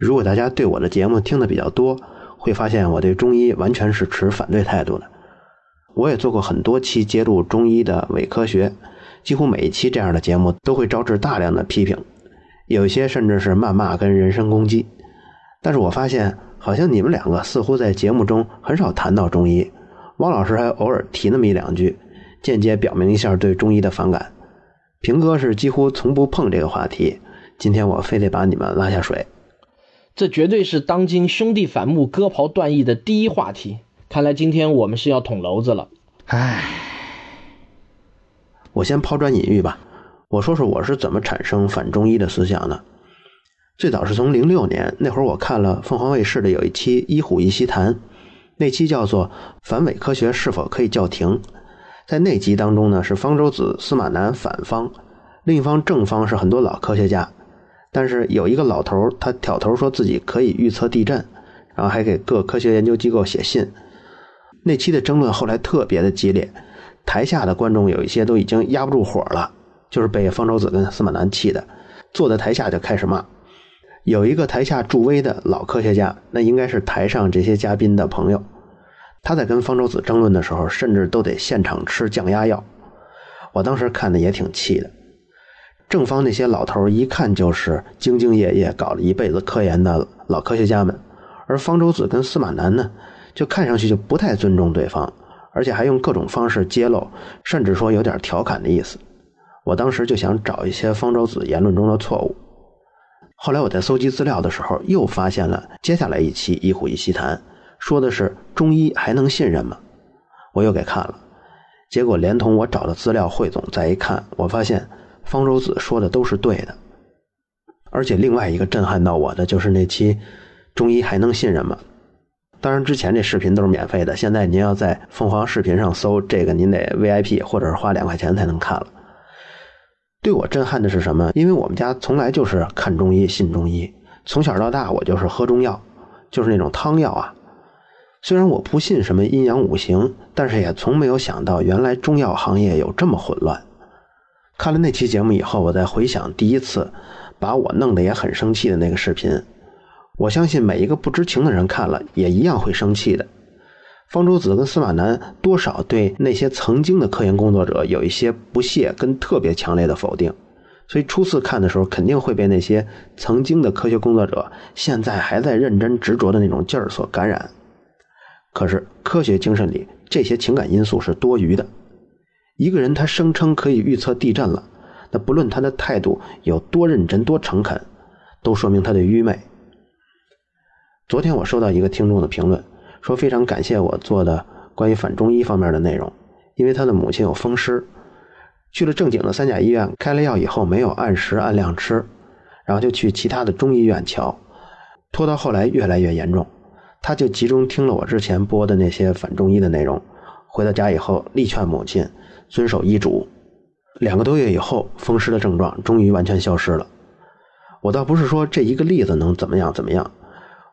如果大家对我的节目听的比较多，会发现我对中医完全是持反对态度的。我也做过很多期揭露中医的伪科学，几乎每一期这样的节目都会招致大量的批评，有些甚至是谩骂跟人身攻击。但是我发现，好像你们两个似乎在节目中很少谈到中医，汪老师还偶尔提那么一两句，间接表明一下对中医的反感。平哥是几乎从不碰这个话题，今天我非得把你们拉下水。这绝对是当今兄弟反目、割袍断义的第一话题。看来今天我们是要捅娄子了。唉，我先抛砖引玉吧。我说说我是怎么产生反中医的思想的。最早是从零六年那会儿，我看了凤凰卫视的有一期《医虎一席谈》，那期叫做《反伪科学是否可以叫停》。在那集当中呢，是方舟子、司马南反方，另一方正方是很多老科学家。但是有一个老头，他挑头说自己可以预测地震，然后还给各科学研究机构写信。那期的争论后来特别的激烈，台下的观众有一些都已经压不住火了，就是被方舟子跟司马南气的，坐在台下就开始骂。有一个台下助威的老科学家，那应该是台上这些嘉宾的朋友，他在跟方舟子争论的时候，甚至都得现场吃降压药。我当时看的也挺气的。正方那些老头一看就是兢兢业业搞了一辈子科研的老科学家们，而方舟子跟司马南呢，就看上去就不太尊重对方，而且还用各种方式揭露，甚至说有点调侃的意思。我当时就想找一些方舟子言论中的错误。后来我在搜集资料的时候，又发现了接下来一期《一虎一席谈》，说的是中医还能信任吗？我又给看了，结果连同我找的资料汇总再一看，我发现。方舟子说的都是对的，而且另外一个震撼到我的就是那期中医还能信任吗？当然之前这视频都是免费的，现在您要在凤凰视频上搜这个，您得 VIP 或者是花两块钱才能看了。对我震撼的是什么？因为我们家从来就是看中医、信中医，从小到大我就是喝中药，就是那种汤药啊。虽然我不信什么阴阳五行，但是也从没有想到原来中药行业有这么混乱。看了那期节目以后，我再回想第一次把我弄得也很生气的那个视频，我相信每一个不知情的人看了也一样会生气的。方舟子跟司马南多少对那些曾经的科研工作者有一些不屑跟特别强烈的否定，所以初次看的时候肯定会被那些曾经的科学工作者现在还在认真执着的那种劲儿所感染。可是科学精神里这些情感因素是多余的。一个人他声称可以预测地震了，那不论他的态度有多认真、多诚恳，都说明他的愚昧。昨天我收到一个听众的评论，说非常感谢我做的关于反中医方面的内容，因为他的母亲有风湿，去了正经的三甲医院开了药以后没有按时按量吃，然后就去其他的中医院瞧，拖到后来越来越严重，他就集中听了我之前播的那些反中医的内容，回到家以后力劝母亲。遵守医嘱，两个多月以后，风湿的症状终于完全消失了。我倒不是说这一个例子能怎么样怎么样，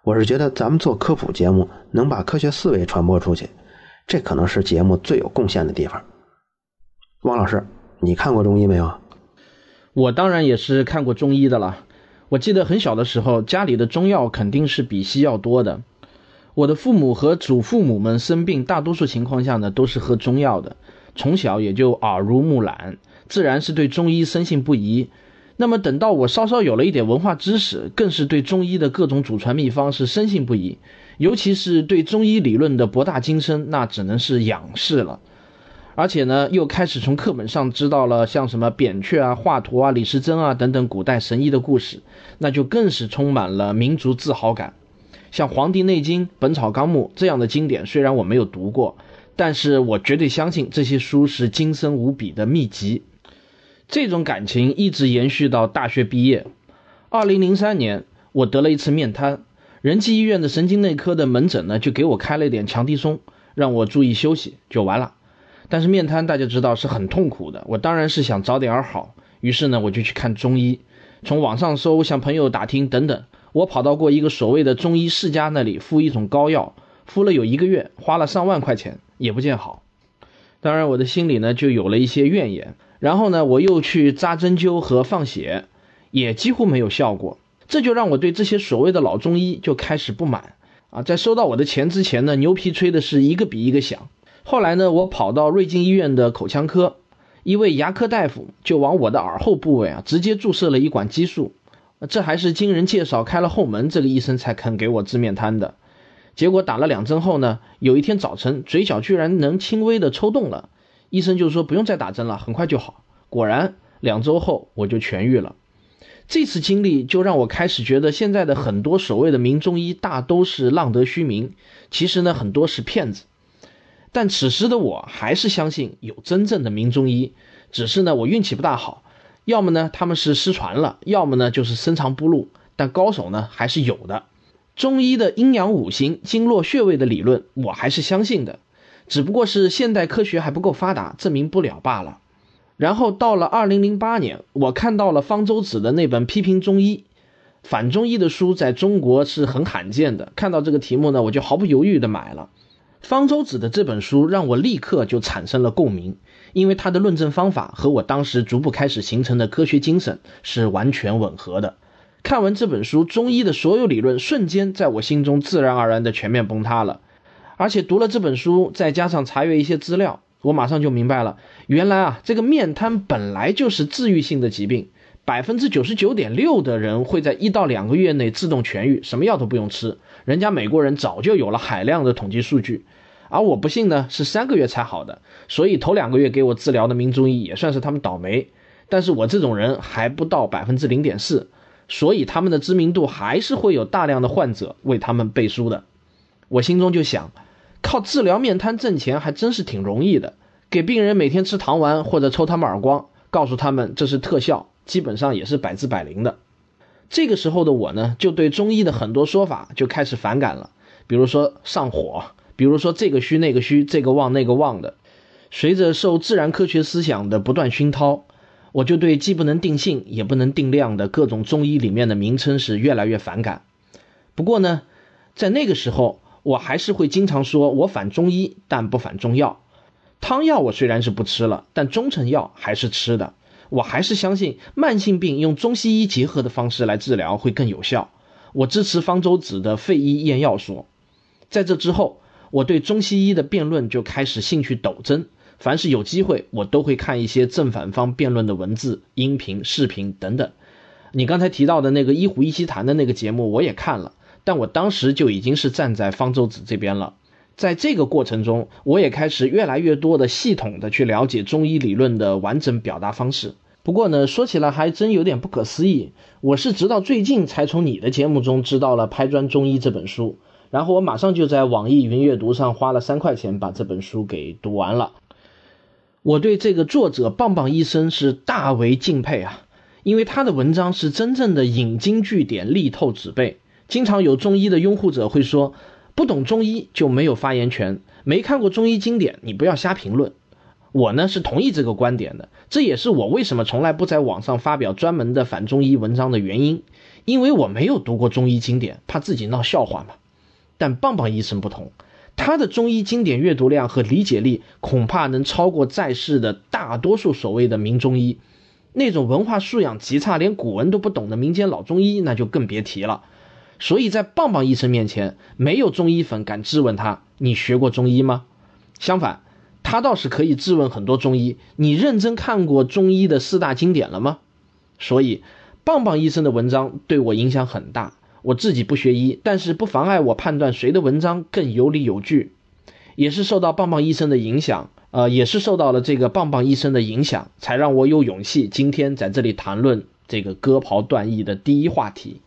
我是觉得咱们做科普节目能把科学思维传播出去，这可能是节目最有贡献的地方。汪老师，你看过中医没有？我当然也是看过中医的了。我记得很小的时候，家里的中药肯定是比西药多的。我的父母和祖父母们生病，大多数情况下呢，都是喝中药的。从小也就耳濡目染，自然是对中医深信不疑。那么等到我稍稍有了一点文化知识，更是对中医的各种祖传秘方是深信不疑。尤其是对中医理论的博大精深，那只能是仰视了。而且呢，又开始从课本上知道了像什么扁鹊啊、华佗啊、李时珍啊等等古代神医的故事，那就更是充满了民族自豪感。像《黄帝内经》《本草纲目》这样的经典，虽然我没有读过。但是我绝对相信这些书是精深无比的秘籍，这种感情一直延续到大学毕业。二零零三年，我得了一次面瘫，仁济医院的神经内科的门诊呢就给我开了一点强敌松，让我注意休息就完了。但是面瘫大家知道是很痛苦的，我当然是想早点好，于是呢我就去看中医，从网上搜，向朋友打听等等，我跑到过一个所谓的中医世家那里敷一种膏药，敷了有一个月，花了上万块钱。也不见好，当然我的心里呢就有了一些怨言。然后呢，我又去扎针灸和放血，也几乎没有效果。这就让我对这些所谓的老中医就开始不满啊！在收到我的钱之前呢，牛皮吹的是一个比一个响。后来呢，我跑到瑞金医院的口腔科，一位牙科大夫就往我的耳后部位啊直接注射了一管激素，这还是经人介绍开了后门，这个医生才肯给我治面瘫的。结果打了两针后呢，有一天早晨嘴角居然能轻微的抽动了，医生就说不用再打针了，很快就好。果然，两周后我就痊愈了。这次经历就让我开始觉得，现在的很多所谓的名中医大都是浪得虚名，其实呢很多是骗子。但此时的我还是相信有真正的名中医，只是呢我运气不大好，要么呢他们是失传了，要么呢就是深藏不露。但高手呢还是有的。中医的阴阳五行、经络穴位的理论，我还是相信的，只不过是现代科学还不够发达，证明不了罢了。然后到了二零零八年，我看到了方舟子的那本批评中医、反中医的书，在中国是很罕见的。看到这个题目呢，我就毫不犹豫的买了。方舟子的这本书让我立刻就产生了共鸣，因为他的论证方法和我当时逐步开始形成的科学精神是完全吻合的。看完这本书，中医的所有理论瞬间在我心中自然而然的全面崩塌了。而且读了这本书，再加上查阅一些资料，我马上就明白了，原来啊，这个面瘫本来就是治愈性的疾病，百分之九十九点六的人会在一到两个月内自动痊愈，什么药都不用吃。人家美国人早就有了海量的统计数据，而我不幸呢是三个月才好的，所以头两个月给我治疗的名中医也算是他们倒霉。但是我这种人还不到百分之零点四。所以他们的知名度还是会有大量的患者为他们背书的。我心中就想，靠治疗面瘫挣钱还真是挺容易的，给病人每天吃糖丸或者抽他们耳光，告诉他们这是特效，基本上也是百治百灵的。这个时候的我呢，就对中医的很多说法就开始反感了，比如说上火，比如说这个虚那个虚，这个旺那个旺的。随着受自然科学思想的不断熏陶。我就对既不能定性也不能定量的各种中医里面的名称是越来越反感。不过呢，在那个时候，我还是会经常说我反中医，但不反中药。汤药我虽然是不吃了，但中成药还是吃的。我还是相信慢性病用中西医结合的方式来治疗会更有效。我支持方舟子的废医验药说。在这之后，我对中西医的辩论就开始兴趣陡增。凡是有机会，我都会看一些正反方辩论的文字、音频、视频等等。你刚才提到的那个一虎一席谈的那个节目，我也看了，但我当时就已经是站在方舟子这边了。在这个过程中，我也开始越来越多的系统的去了解中医理论的完整表达方式。不过呢，说起来还真有点不可思议，我是直到最近才从你的节目中知道了《拍砖中医》这本书，然后我马上就在网易云阅读上花了三块钱把这本书给读完了。我对这个作者棒棒医生是大为敬佩啊，因为他的文章是真正的引经据典、力透纸背。经常有中医的拥护者会说，不懂中医就没有发言权，没看过中医经典，你不要瞎评论。我呢是同意这个观点的，这也是我为什么从来不在网上发表专门的反中医文章的原因，因为我没有读过中医经典，怕自己闹笑话嘛。但棒棒医生不同。他的中医经典阅读量和理解力恐怕能超过在世的大多数所谓的名中医，那种文化素养极差、连古文都不懂的民间老中医那就更别提了。所以在棒棒医生面前，没有中医粉敢质问他：“你学过中医吗？”相反，他倒是可以质问很多中医：“你认真看过中医的四大经典了吗？”所以，棒棒医生的文章对我影响很大。我自己不学医，但是不妨碍我判断谁的文章更有理有据。也是受到棒棒医生的影响，呃，也是受到了这个棒棒医生的影响，才让我有勇气今天在这里谈论这个割袍断义的第一话题。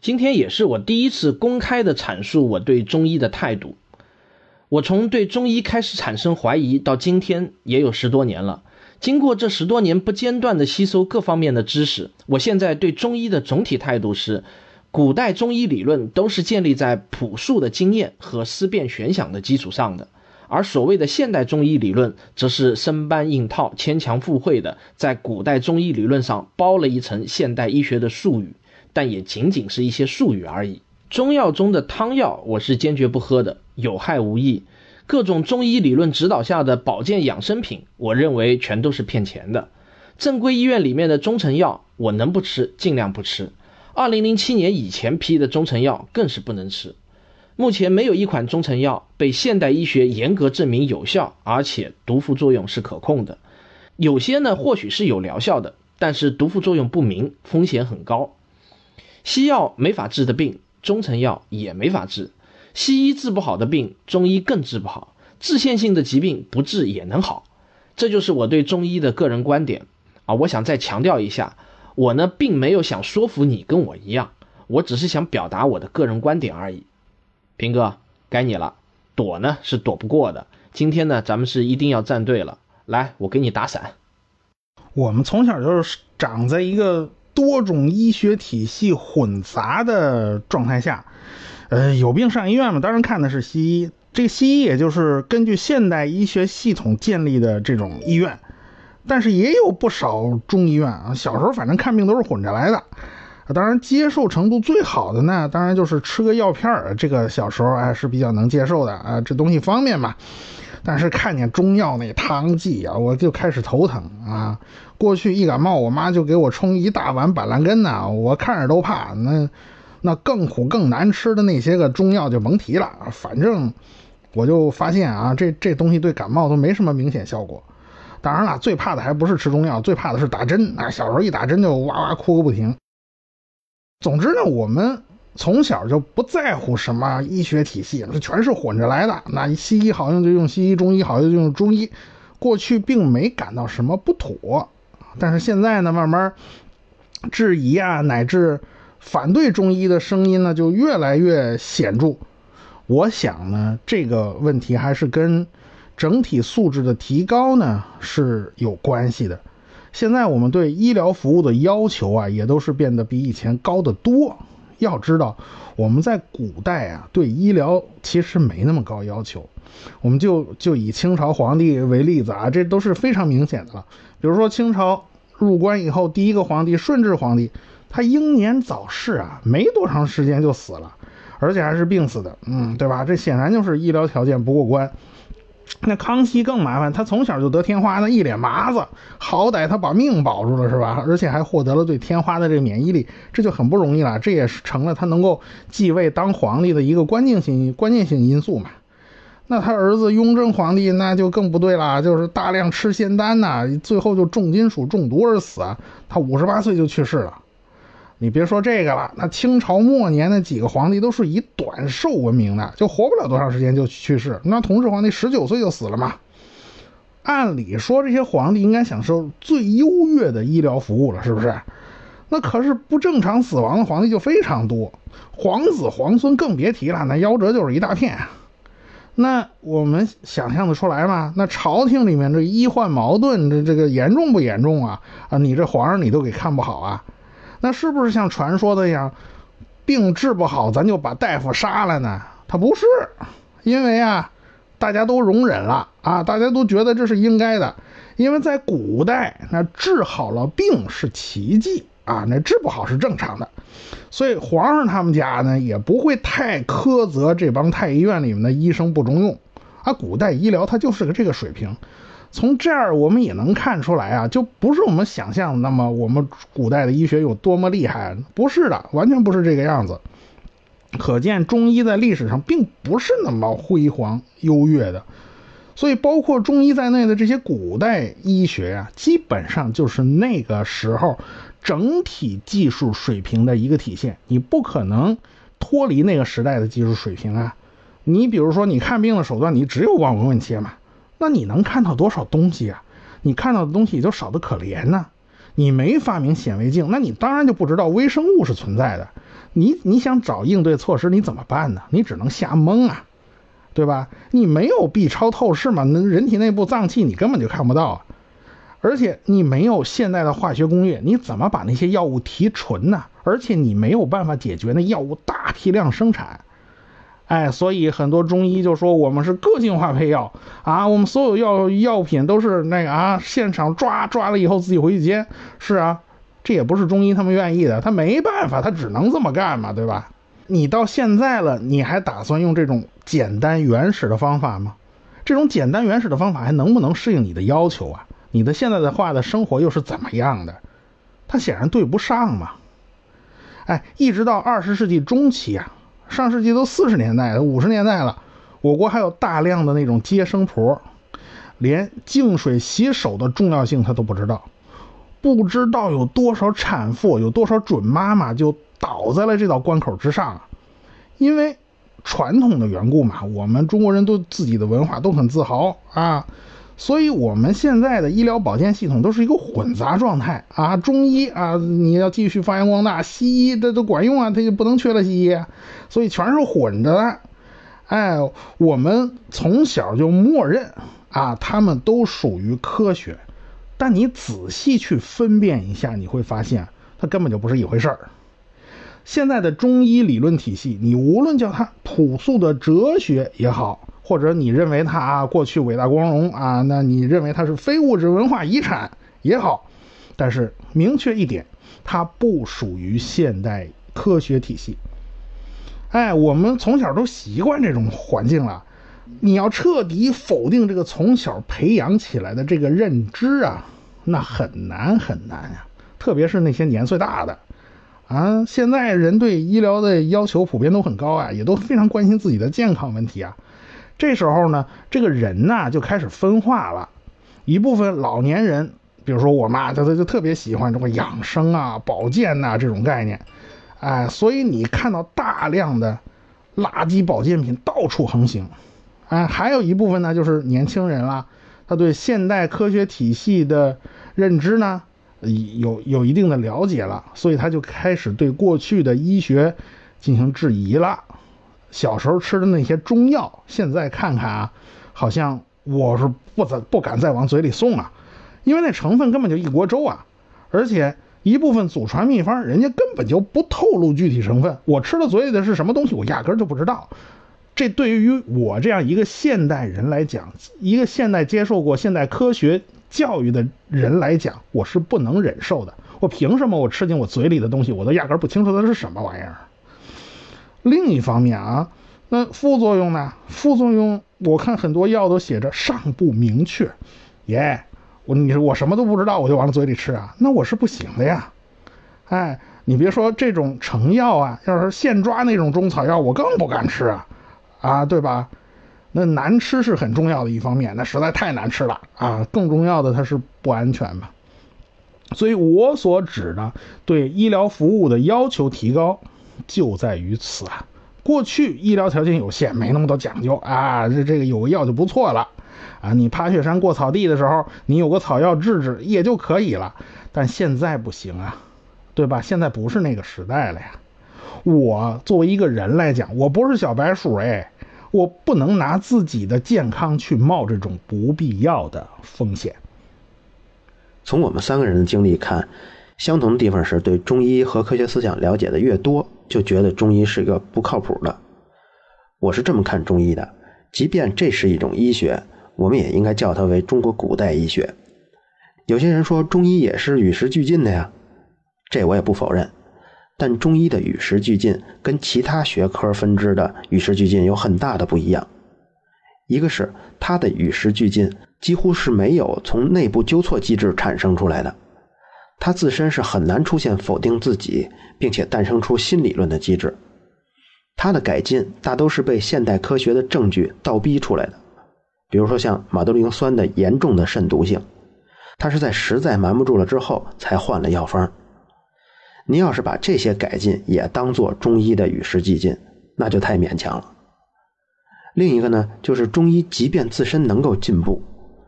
今天也是我第一次公开的阐述我对中医的态度。我从对中医开始产生怀疑到今天也有十多年了。经过这十多年不间断的吸收各方面的知识，我现在对中医的总体态度是。古代中医理论都是建立在朴素的经验和思辨玄想的基础上的，而所谓的现代中医理论，则是生搬硬套、牵强附会的，在古代中医理论上包了一层现代医学的术语，但也仅仅是一些术语而已。中药中的汤药，我是坚决不喝的，有害无益。各种中医理论指导下的保健养生品，我认为全都是骗钱的。正规医院里面的中成药，我能不吃尽量不吃。二零零七年以前批的中成药更是不能吃。目前没有一款中成药被现代医学严格证明有效，而且毒副作用是可控的。有些呢或许是有疗效的，但是毒副作用不明，风险很高。西药没法治的病，中成药也没法治；西医治不好的病，中医更治不好。治线性的疾病不治也能好，这就是我对中医的个人观点啊！我想再强调一下，我呢并没有想说服你跟我一样，我只是想表达我的个人观点而已。平哥，该你了，躲呢是躲不过的。今天呢，咱们是一定要站队了。来，我给你打伞。我们从小就是长在一个多种医学体系混杂的状态下，呃，有病上医院嘛，当然看的是西医。这个西医也就是根据现代医学系统建立的这种医院，但是也有不少中医院啊。小时候反正看病都是混着来的，当然接受程度最好的呢，当然就是吃个药片儿，这个小时候哎是比较能接受的啊，这东西方便嘛。但是看见中药那汤剂啊，我就开始头疼啊。过去一感冒，我妈就给我冲一大碗板蓝根呐，我看着都怕。那那更苦更难吃的那些个中药就甭提了，反正。我就发现啊，这这东西对感冒都没什么明显效果。当然了，最怕的还不是吃中药，最怕的是打针啊！小时候一打针就哇哇哭个不停。总之呢，我们从小就不在乎什么医学体系，这全是混着来的。那西医好用就用西医，中医好用就用中医。过去并没感到什么不妥，但是现在呢，慢慢质疑啊，乃至反对中医的声音呢，就越来越显著。我想呢，这个问题还是跟整体素质的提高呢是有关系的。现在我们对医疗服务的要求啊，也都是变得比以前高得多。要知道，我们在古代啊，对医疗其实没那么高要求。我们就就以清朝皇帝为例子啊，这都是非常明显的了。比如说清朝入关以后，第一个皇帝顺治皇帝，他英年早逝啊，没多长时间就死了。而且还是病死的，嗯，对吧？这显然就是医疗条件不过关。那康熙更麻烦，他从小就得天花，那一脸麻子，好歹他把命保住了，是吧？而且还获得了对天花的这个免疫力，这就很不容易了。这也是成了他能够继位当皇帝的一个关键性关键性因素嘛。那他儿子雍正皇帝那就更不对了，就是大量吃仙丹呐，最后就重金属中毒而死啊。他五十八岁就去世了。你别说这个了，那清朝末年的几个皇帝都是以短寿闻名的，就活不了多长时间就去世。那同治皇帝十九岁就死了嘛。按理说这些皇帝应该享受最优越的医疗服务了，是不是？那可是不正常死亡的皇帝就非常多，皇子皇孙更别提了，那夭折就是一大片。那我们想象得出来吗？那朝廷里面这医患矛盾，这这个严重不严重啊？啊，你这皇上你都给看不好啊？那是不是像传说的一样，病治不好咱就把大夫杀了呢？他不是，因为啊，大家都容忍了啊，大家都觉得这是应该的。因为在古代，那治好了病是奇迹啊，那治不好是正常的。所以皇上他们家呢，也不会太苛责这帮太医院里面的医生不中用啊。古代医疗它就是个这个水平。从这儿我们也能看出来啊，就不是我们想象的那么我们古代的医学有多么厉害，不是的，完全不是这个样子。可见中医在历史上并不是那么辉煌优越的，所以包括中医在内的这些古代医学啊，基本上就是那个时候整体技术水平的一个体现。你不可能脱离那个时代的技术水平啊。你比如说，你看病的手段，你只有望闻问切嘛。那你能看到多少东西啊？你看到的东西也就少得可怜呢。你没发明显微镜，那你当然就不知道微生物是存在的。你你想找应对措施，你怎么办呢？你只能瞎蒙啊，对吧？你没有 B 超透视嘛？那人体内部脏器你根本就看不到啊。而且你没有现代的化学工业，你怎么把那些药物提纯呢？而且你没有办法解决那药物大批量生产。哎，所以很多中医就说我们是个性化配药啊，我们所有药药品都是那个啊，现场抓抓了以后自己回去煎。是啊，这也不是中医他们愿意的，他没办法，他只能这么干嘛，对吧？你到现在了，你还打算用这种简单原始的方法吗？这种简单原始的方法还能不能适应你的要求啊？你的现在的话的生活又是怎么样的？它显然对不上嘛。哎，一直到二十世纪中期啊，上世纪都四十年代、五十年代了，我国还有大量的那种接生婆，连净水洗手的重要性他都不知道，不知道有多少产妇、有多少准妈妈就倒在了这道关口之上，因为传统的缘故嘛，我们中国人都自己的文化都很自豪啊。所以，我们现在的医疗保健系统都是一个混杂状态啊，中医啊，你要继续发扬光大，西医这都管用啊，它就不能缺了西医，所以全是混着的。哎，我们从小就默认啊，他们都属于科学，但你仔细去分辨一下，你会发现它根本就不是一回事儿。现在的中医理论体系，你无论叫它朴素的哲学也好。或者你认为它啊过去伟大光荣啊，那你认为它是非物质文化遗产也好，但是明确一点，它不属于现代科学体系。哎，我们从小都习惯这种环境了，你要彻底否定这个从小培养起来的这个认知啊，那很难很难呀。特别是那些年岁大的啊，现在人对医疗的要求普遍都很高啊，也都非常关心自己的健康问题啊。这时候呢，这个人呢就开始分化了，一部分老年人，比如说我妈，她她就特别喜欢这个养生啊、保健呐这种概念，哎，所以你看到大量的垃圾保健品到处横行，哎，还有一部分呢就是年轻人啦，他对现代科学体系的认知呢有有一定的了解了，所以他就开始对过去的医学进行质疑了。小时候吃的那些中药，现在看看啊，好像我是不怎不敢再往嘴里送啊，因为那成分根本就一锅粥啊，而且一部分祖传秘方，人家根本就不透露具体成分，我吃到嘴里的是什么东西，我压根就不知道。这对于我这样一个现代人来讲，一个现代接受过现代科学教育的人来讲，我是不能忍受的。我凭什么我吃进我嘴里的东西，我都压根不清楚它是什么玩意儿？另一方面啊，那副作用呢？副作用我看很多药都写着尚不明确，耶，我你说我什么都不知道，我就往嘴里吃啊？那我是不行的呀！哎，你别说这种成药啊，要是现抓那种中草药，我更不敢吃啊，啊，对吧？那难吃是很重要的一方面，那实在太难吃了啊！更重要的它是不安全嘛。所以我所指的对医疗服务的要求提高。就在于此啊！过去医疗条件有限，没那么多讲究啊，这这个有个药就不错了啊！你爬雪山过草地的时候，你有个草药治治也就可以了。但现在不行啊，对吧？现在不是那个时代了呀！我作为一个人来讲，我不是小白鼠哎，我不能拿自己的健康去冒这种不必要的风险。从我们三个人的经历看。相同的地方是对中医和科学思想了解的越多，就觉得中医是个不靠谱的。我是这么看中医的，即便这是一种医学，我们也应该叫它为中国古代医学。有些人说中医也是与时俱进的呀，这我也不否认。但中医的与时俱进跟其他学科分支的与时俱进有很大的不一样。一个是它的与时俱进几乎是没有从内部纠错机制产生出来的。它自身是很难出现否定自己，并且诞生出新理论的机制。它的改进大都是被现代科学的证据倒逼出来的。比如说像马兜铃酸的严重的肾毒性，它是在实在瞒不住了之后才换了药方。您要是把这些改进也当做中医的与时俱进，那就太勉强了。另一个呢，就是中医即便自身能够进步、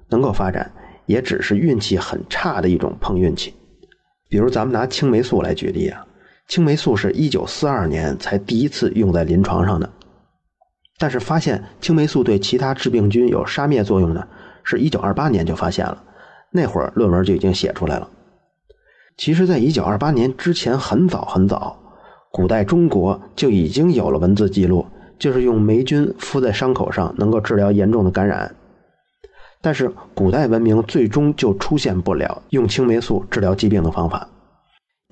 能够发展，也只是运气很差的一种碰运气。比如咱们拿青霉素来举例啊，青霉素是一九四二年才第一次用在临床上的，但是发现青霉素对其他致病菌有杀灭作用呢，是一九二八年就发现了，那会儿论文就已经写出来了。其实，在一九二八年之前很早很早，古代中国就已经有了文字记录，就是用霉菌敷在伤口上能够治疗严重的感染。但是古代文明最终就出现不了用青霉素治疗疾病的方法，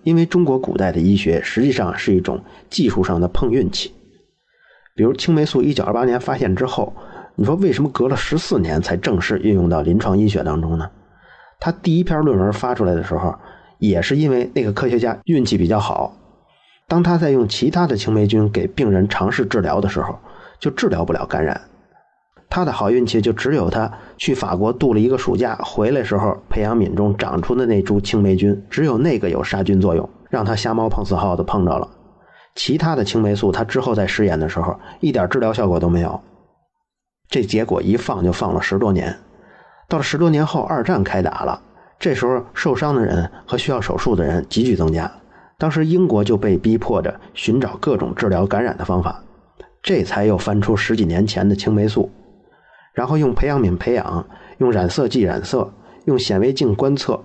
因为中国古代的医学实际上是一种技术上的碰运气。比如青霉素一九二八年发现之后，你说为什么隔了十四年才正式运用到临床医学当中呢？他第一篇论文发出来的时候，也是因为那个科学家运气比较好，当他在用其他的青霉菌给病人尝试治疗的时候，就治疗不了感染。他的好运气就只有他去法国度了一个暑假，回来时候培养皿中长出的那株青霉菌，只有那个有杀菌作用，让他瞎猫碰死耗子碰着了。其他的青霉素，他之后在试验的时候一点治疗效果都没有。这结果一放就放了十多年，到了十多年后，二战开打了，这时候受伤的人和需要手术的人急剧增加，当时英国就被逼迫着寻找各种治疗感染的方法，这才又翻出十几年前的青霉素。然后用培养皿培养，用染色剂染色，用显微镜观测。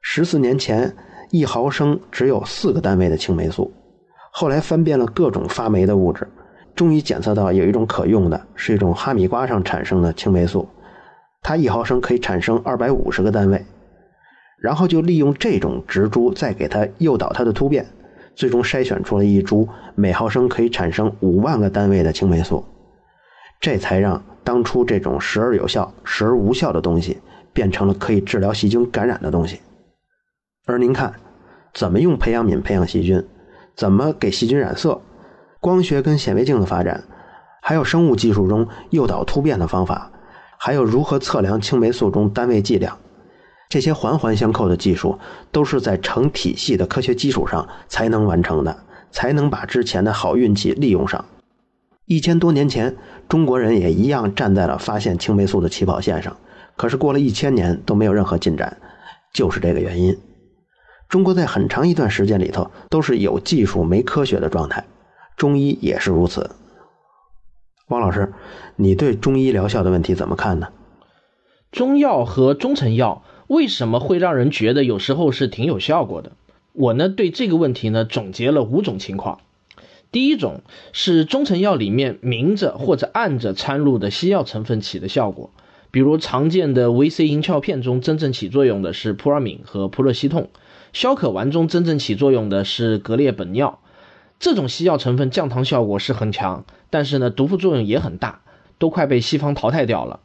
十四年前，一毫升只有四个单位的青霉素，后来翻遍了各种发霉的物质，终于检测到有一种可用的，是一种哈密瓜上产生的青霉素，它一毫升可以产生二百五十个单位。然后就利用这种植株，再给它诱导它的突变，最终筛选出了一株每毫升可以产生五万个单位的青霉素。这才让当初这种时而有效、时而无效的东西，变成了可以治疗细菌感染的东西。而您看，怎么用培养皿培养细菌，怎么给细菌染色，光学跟显微镜的发展，还有生物技术中诱导突变的方法，还有如何测量青霉素中单位剂量，这些环环相扣的技术，都是在成体系的科学基础上才能完成的，才能把之前的好运气利用上。一千多年前，中国人也一样站在了发现青霉素的起跑线上。可是过了一千年都没有任何进展，就是这个原因。中国在很长一段时间里头都是有技术没科学的状态，中医也是如此。汪老师，你对中医疗效的问题怎么看呢？中药和中成药为什么会让人觉得有时候是挺有效果的？我呢对这个问题呢总结了五种情况。第一种是中成药里面明着或者暗着掺入的西药成分起的效果，比如常见的维 C 银翘片中真正起作用的是扑尔敏和扑热息痛，消渴丸中真正起作用的是格列本脲。这种西药成分降糖效果是很强，但是呢毒副作用也很大，都快被西方淘汰掉了。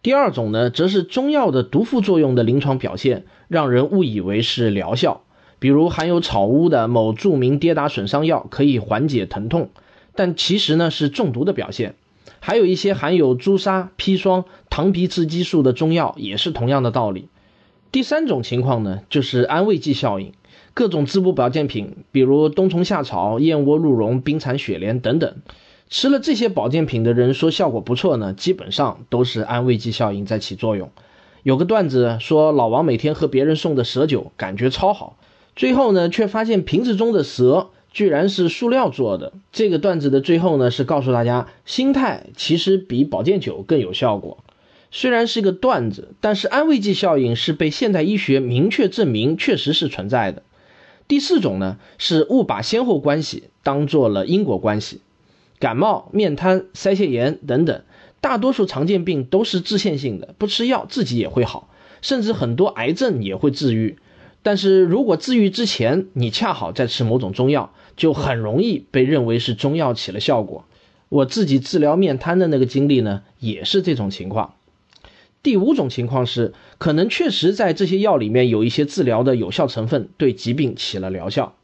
第二种呢，则是中药的毒副作用的临床表现，让人误以为是疗效。比如含有草乌的某著名跌打损伤药可以缓解疼痛，但其实呢是中毒的表现。还有一些含有朱砂、砒霜、糖皮质激素的中药也是同样的道理。第三种情况呢，就是安慰剂效应，各种滋补保健品，比如冬虫夏草、燕窝鹿茸、冰蚕雪莲等等，吃了这些保健品的人说效果不错呢，基本上都是安慰剂效应在起作用。有个段子说，老王每天喝别人送的蛇酒，感觉超好。最后呢，却发现瓶子中的蛇居然是塑料做的。这个段子的最后呢，是告诉大家，心态其实比保健酒更有效果。虽然是个段子，但是安慰剂效应是被现代医学明确证明确实是存在的。第四种呢，是误把先后关系当做了因果关系。感冒、面瘫、腮腺炎等等，大多数常见病都是自限性的，不吃药自己也会好，甚至很多癌症也会治愈。但是如果治愈之前你恰好在吃某种中药，就很容易被认为是中药起了效果。我自己治疗面瘫的那个经历呢，也是这种情况。第五种情况是，可能确实在这些药里面有一些治疗的有效成分，对疾病起了疗效。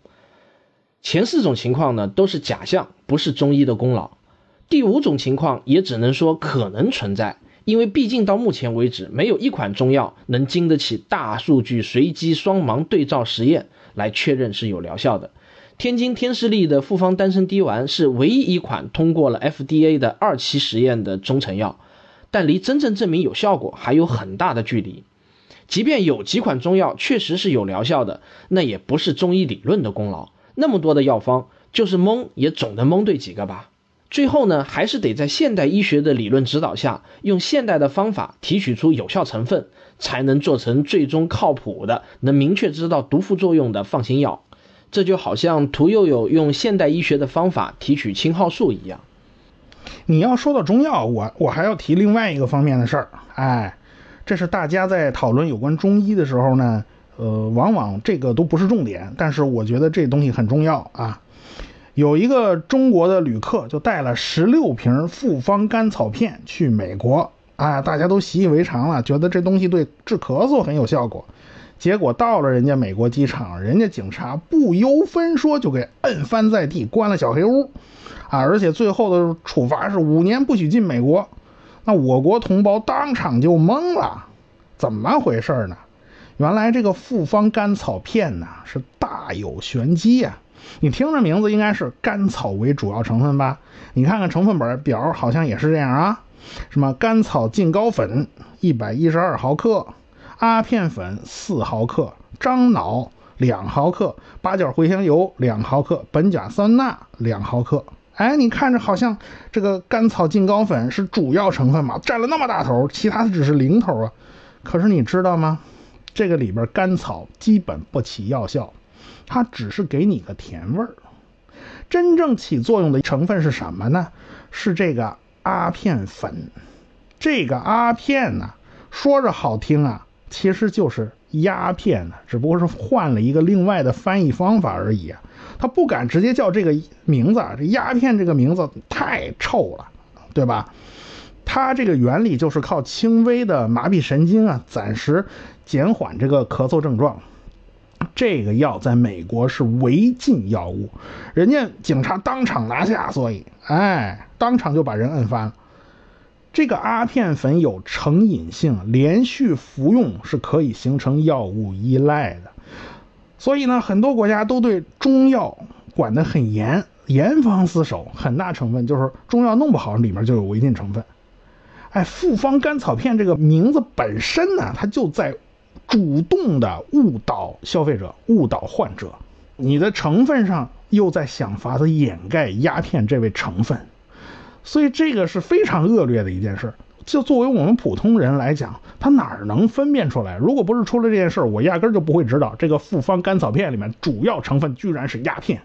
前四种情况呢，都是假象，不是中医的功劳。第五种情况也只能说可能存在。因为毕竟到目前为止，没有一款中药能经得起大数据随机双盲对照实验来确认是有疗效的。天津天士力的复方丹参滴丸是唯一一款通过了 FDA 的二期实验的中成药，但离真正证明有效果还有很大的距离。即便有几款中药确实是有疗效的，那也不是中医理论的功劳。那么多的药方，就是蒙也总能蒙对几个吧。最后呢，还是得在现代医学的理论指导下，用现代的方法提取出有效成分，才能做成最终靠谱的、能明确知道毒副作用的放心药。这就好像屠呦呦用现代医学的方法提取青蒿素一样。你要说到中药，我我还要提另外一个方面的事儿。哎，这是大家在讨论有关中医的时候呢，呃，往往这个都不是重点，但是我觉得这东西很重要啊。有一个中国的旅客就带了十六瓶复方甘草片去美国，啊，大家都习以为常了，觉得这东西对治咳嗽很有效果。结果到了人家美国机场，人家警察不由分说就给摁翻在地，关了小黑屋，啊，而且最后的处罚是五年不许进美国。那我国同胞当场就懵了，怎么回事呢？原来这个复方甘草片呢是大有玄机呀！你听着名字应该是甘草为主要成分吧？你看看成分本表，好像也是这样啊。什么甘草净膏粉一百一十二毫克，阿片粉四毫克，樟脑两毫克，八角茴香油两毫克，苯甲酸钠两毫克。哎，你看着好像这个甘草净膏粉是主要成分嘛，占了那么大头，其他的只是零头啊。可是你知道吗？这个里边甘草基本不起药效，它只是给你个甜味儿。真正起作用的成分是什么呢？是这个阿片粉。这个阿片呢，说着好听啊，其实就是鸦片呢，只不过是换了一个另外的翻译方法而已啊。他不敢直接叫这个名字，这鸦片这个名字太臭了，对吧？它这个原理就是靠轻微的麻痹神经啊，暂时。减缓这个咳嗽症状，这个药在美国是违禁药物，人家警察当场拿下，所以哎，当场就把人摁翻了。这个阿片粉有成瘾性，连续服用是可以形成药物依赖的，所以呢，很多国家都对中药管得很严，严防死守，很大成分就是中药弄不好，里面就有违禁成分。哎，复方甘草片这个名字本身呢，它就在。主动的误导消费者，误导患者，你的成分上又在想法子掩盖鸦片这位成分，所以这个是非常恶劣的一件事。就作为我们普通人来讲，他哪能分辨出来？如果不是出了这件事儿，我压根儿就不会知道这个复方甘草片里面主要成分居然是鸦片。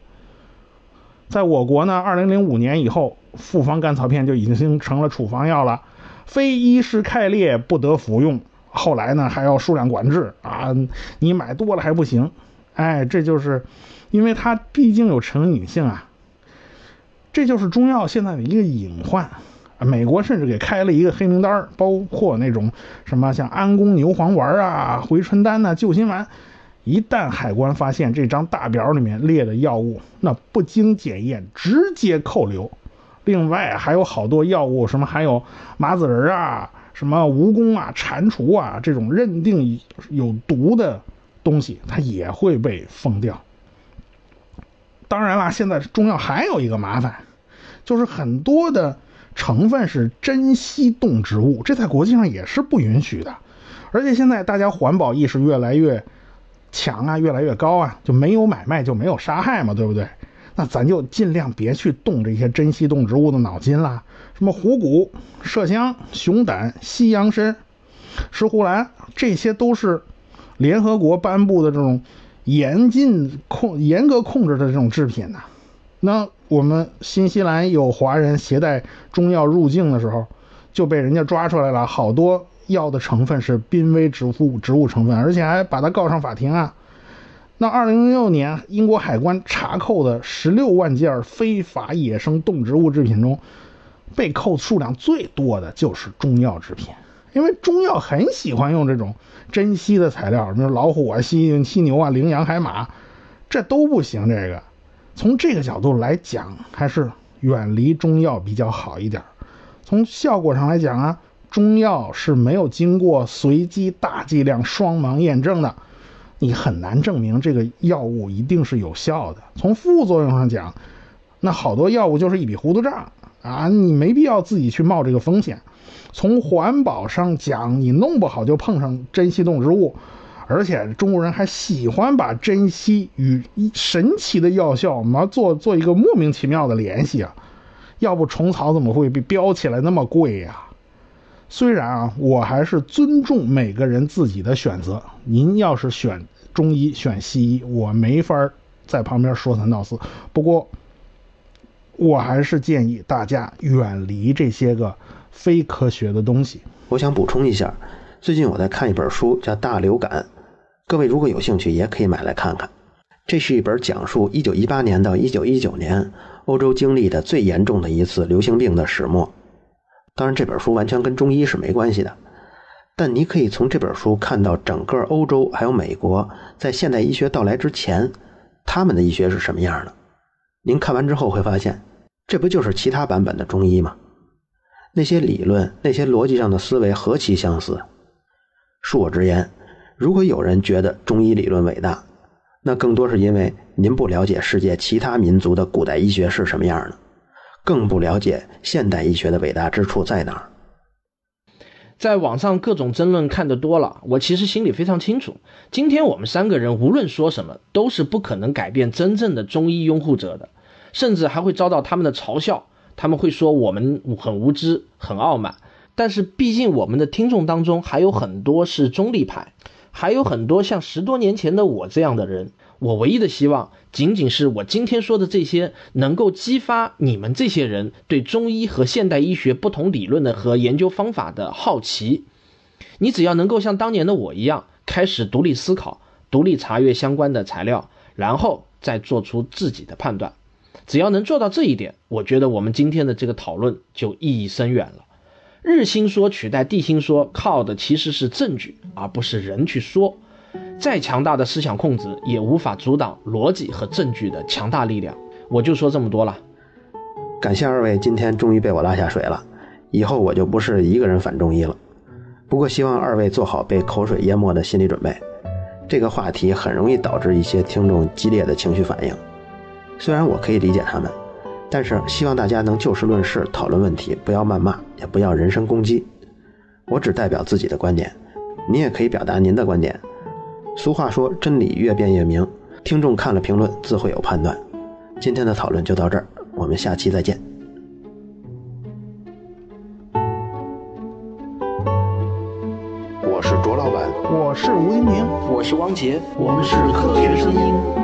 在我国呢，二零零五年以后，复方甘草片就已经成了处方药了，非医师开列不得服用。后来呢，还要数量管制啊！你买多了还不行，哎，这就是，因为它毕竟有成瘾性啊。这就是中药现在的一个隐患。美国甚至给开了一个黑名单，包括那种什么像安宫牛黄丸啊、回春丹呐、救心丸，一旦海关发现这张大表里面列的药物，那不经检验直接扣留。另外还有好多药物，什么还有麻子仁啊。什么蜈蚣啊、蟾蜍啊这种认定有毒的东西，它也会被封掉。当然了，现在中药还有一个麻烦，就是很多的成分是珍稀动植物，这在国际上也是不允许的。而且现在大家环保意识越来越强啊，越来越高啊，就没有买卖就没有杀害嘛，对不对？那咱就尽量别去动这些珍稀动植物的脑筋啦。什么虎骨、麝香、熊胆、西洋参、石斛兰，这些都是联合国颁布的这种严禁控、严格控制的这种制品呐。那我们新西兰有华人携带中药入境的时候，就被人家抓出来了，好多药的成分是濒危植物植物成分，而且还把他告上法庭啊。那二零零六年，英国海关查扣的十六万件非法野生动植物制品中。被扣数量最多的就是中药制品，因为中药很喜欢用这种珍稀的材料，比如老虎啊、犀犀牛啊、羚羊、海马，这都不行。这个从这个角度来讲，还是远离中药比较好一点。从效果上来讲啊，中药是没有经过随机大剂量双盲验证的，你很难证明这个药物一定是有效的。从副作用上讲，那好多药物就是一笔糊涂账。啊，你没必要自己去冒这个风险。从环保上讲，你弄不好就碰上珍稀动植物，而且中国人还喜欢把珍稀与神奇的药效嘛做做一个莫名其妙的联系啊。要不虫草怎么会被标起来那么贵呀？虽然啊，我还是尊重每个人自己的选择。您要是选中医选西医，我没法在旁边说三道四。不过。我还是建议大家远离这些个非科学的东西。我想补充一下，最近我在看一本书，叫《大流感》，各位如果有兴趣，也可以买来看看。这是一本讲述1918年到1919年欧洲经历的最严重的一次流行病的始末。当然，这本书完全跟中医是没关系的。但你可以从这本书看到整个欧洲还有美国在现代医学到来之前，他们的医学是什么样的。您看完之后会发现，这不就是其他版本的中医吗？那些理论、那些逻辑上的思维何其相似！恕我直言，如果有人觉得中医理论伟大，那更多是因为您不了解世界其他民族的古代医学是什么样的，更不了解现代医学的伟大之处在哪儿。在网上各种争论看得多了，我其实心里非常清楚，今天我们三个人无论说什么，都是不可能改变真正的中医拥护者的，甚至还会遭到他们的嘲笑。他们会说我们很无知、很傲慢。但是毕竟我们的听众当中还有很多是中立派，还有很多像十多年前的我这样的人。我唯一的希望，仅仅是我今天说的这些，能够激发你们这些人对中医和现代医学不同理论的和研究方法的好奇。你只要能够像当年的我一样，开始独立思考、独立查阅相关的材料，然后再做出自己的判断。只要能做到这一点，我觉得我们今天的这个讨论就意义深远了。日心说取代地心说，靠的其实是证据，而不是人去说。再强大的思想控制也无法阻挡逻辑和证据的强大力量。我就说这么多了。感谢二位今天终于被我拉下水了，以后我就不是一个人反中医了。不过希望二位做好被口水淹没的心理准备。这个话题很容易导致一些听众激烈的情绪反应。虽然我可以理解他们，但是希望大家能就事论事讨论问题，不要谩骂，也不要人身攻击。我只代表自己的观点，您也可以表达您的观点。俗话说，真理越辩越明。听众看了评论，自会有判断。今天的讨论就到这儿，我们下期再见。我是卓老板，我是吴英明，我是王杰，我们是科学声音。